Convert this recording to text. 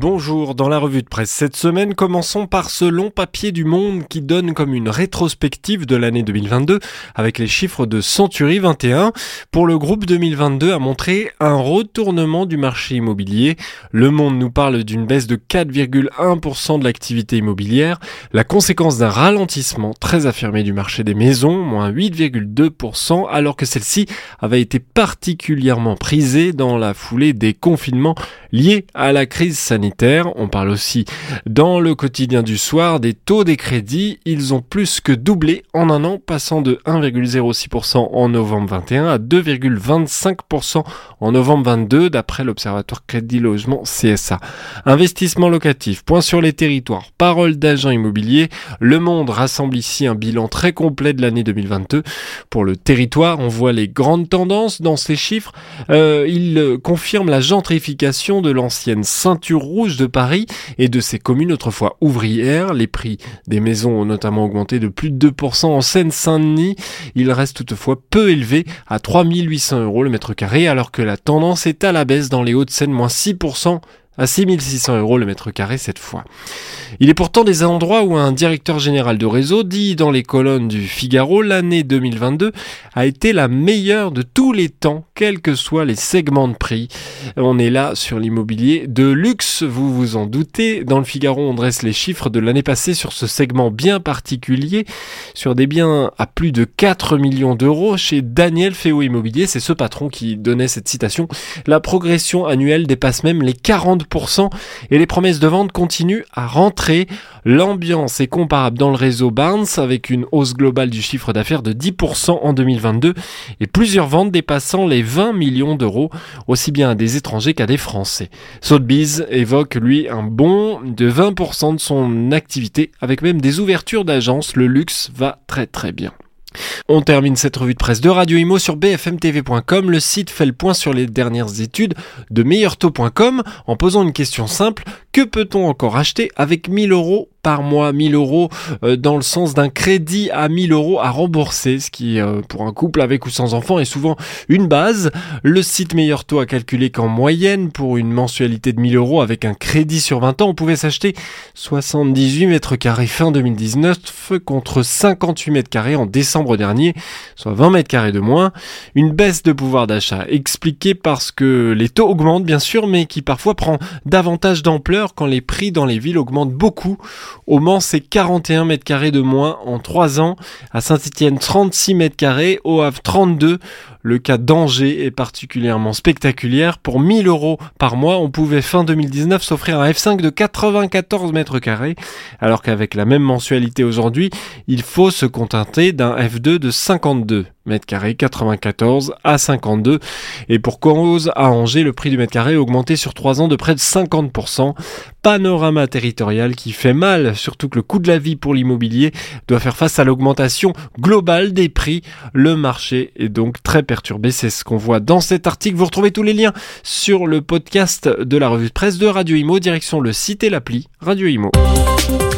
Bonjour, dans la revue de presse cette semaine, commençons par ce long papier du Monde qui donne comme une rétrospective de l'année 2022 avec les chiffres de Century 21. Pour le groupe 2022 a montré un retournement du marché immobilier. Le Monde nous parle d'une baisse de 4,1% de l'activité immobilière, la conséquence d'un ralentissement très affirmé du marché des maisons, moins 8,2%, alors que celle-ci avait été particulièrement prisée dans la foulée des confinements liés à la crise sanitaire. On parle aussi dans le quotidien du soir des taux des crédits. Ils ont plus que doublé en un an, passant de 1,06% en novembre 21 à 2,25% en novembre 22, d'après l'Observatoire Crédit Logement CSA. Investissement locatif, point sur les territoires, parole d'agents immobiliers. Le Monde rassemble ici un bilan très complet de l'année 2022. Pour le territoire, on voit les grandes tendances dans ces chiffres. Euh, il confirme la gentrification de l'ancienne ceinture rouge de Paris et de ses communes autrefois ouvrières. Les prix des maisons ont notamment augmenté de plus de 2% en Seine-Saint-Denis. Il reste toutefois peu élevé à 3800 euros le mètre carré alors que la tendance est à la baisse dans les Hauts-de-Seine, moins 6% à 6600 euros le mètre carré cette fois. Il est pourtant des endroits où un directeur général de réseau dit dans les colonnes du Figaro l'année 2022 a été la meilleure de tous les temps, quels que soient les segments de prix. On est là sur l'immobilier de luxe, vous vous en doutez. Dans le Figaro, on dresse les chiffres de l'année passée sur ce segment bien particulier, sur des biens à plus de 4 millions d'euros chez Daniel Féo Immobilier. C'est ce patron qui donnait cette citation. La progression annuelle dépasse même les 40 et les promesses de vente continuent à rentrer. L'ambiance est comparable dans le réseau Barnes avec une hausse globale du chiffre d'affaires de 10% en 2022 et plusieurs ventes dépassant les 20 millions d'euros, aussi bien à des étrangers qu'à des Français. Sotheby's évoque lui un bond de 20% de son activité avec même des ouvertures d'agences. Le luxe va très très bien. On termine cette revue de presse de Radio Imo sur bfmtv.com. Le site fait le point sur les dernières études de meilleurtaux.com en posant une question simple. Que peut-on encore acheter avec 1000 euros par mois 1000 euros euh, dans le sens d'un crédit à 1000 euros à rembourser, ce qui euh, pour un couple avec ou sans enfant est souvent une base. Le site Meilleur Taux a calculé qu'en moyenne pour une mensualité de 1000 euros avec un crédit sur 20 ans, on pouvait s'acheter 78 mètres carrés fin 2019 contre 58 mètres carrés en décembre dernier, soit 20 mètres carrés de moins. Une baisse de pouvoir d'achat expliquée parce que les taux augmentent bien sûr, mais qui parfois prend davantage d'ampleur quand les prix dans les villes augmentent beaucoup. Au Mans, c'est 41 mètres carrés de moins en 3 ans. À Saint-Etienne, 36 mètres carrés. Au Havre, 32. Le cas d'Angers est particulièrement spectaculaire. Pour 1000 euros par mois, on pouvait fin 2019 s'offrir un F5 de 94 mètres carrés, alors qu'avec la même mensualité aujourd'hui, il faut se contenter d'un F2 de 52 mètres carrés, 94 à 52. Et pour cause, à Angers, le prix du mètre carré a augmenté sur 3 ans de près de 50%. Panorama territorial qui fait mal, surtout que le coût de la vie pour l'immobilier doit faire face à l'augmentation globale des prix. Le marché est donc très perturbé. C'est ce qu'on voit dans cet article. Vous retrouvez tous les liens sur le podcast de la revue de presse de Radio Imo, direction le site et l'appli Radio Imo.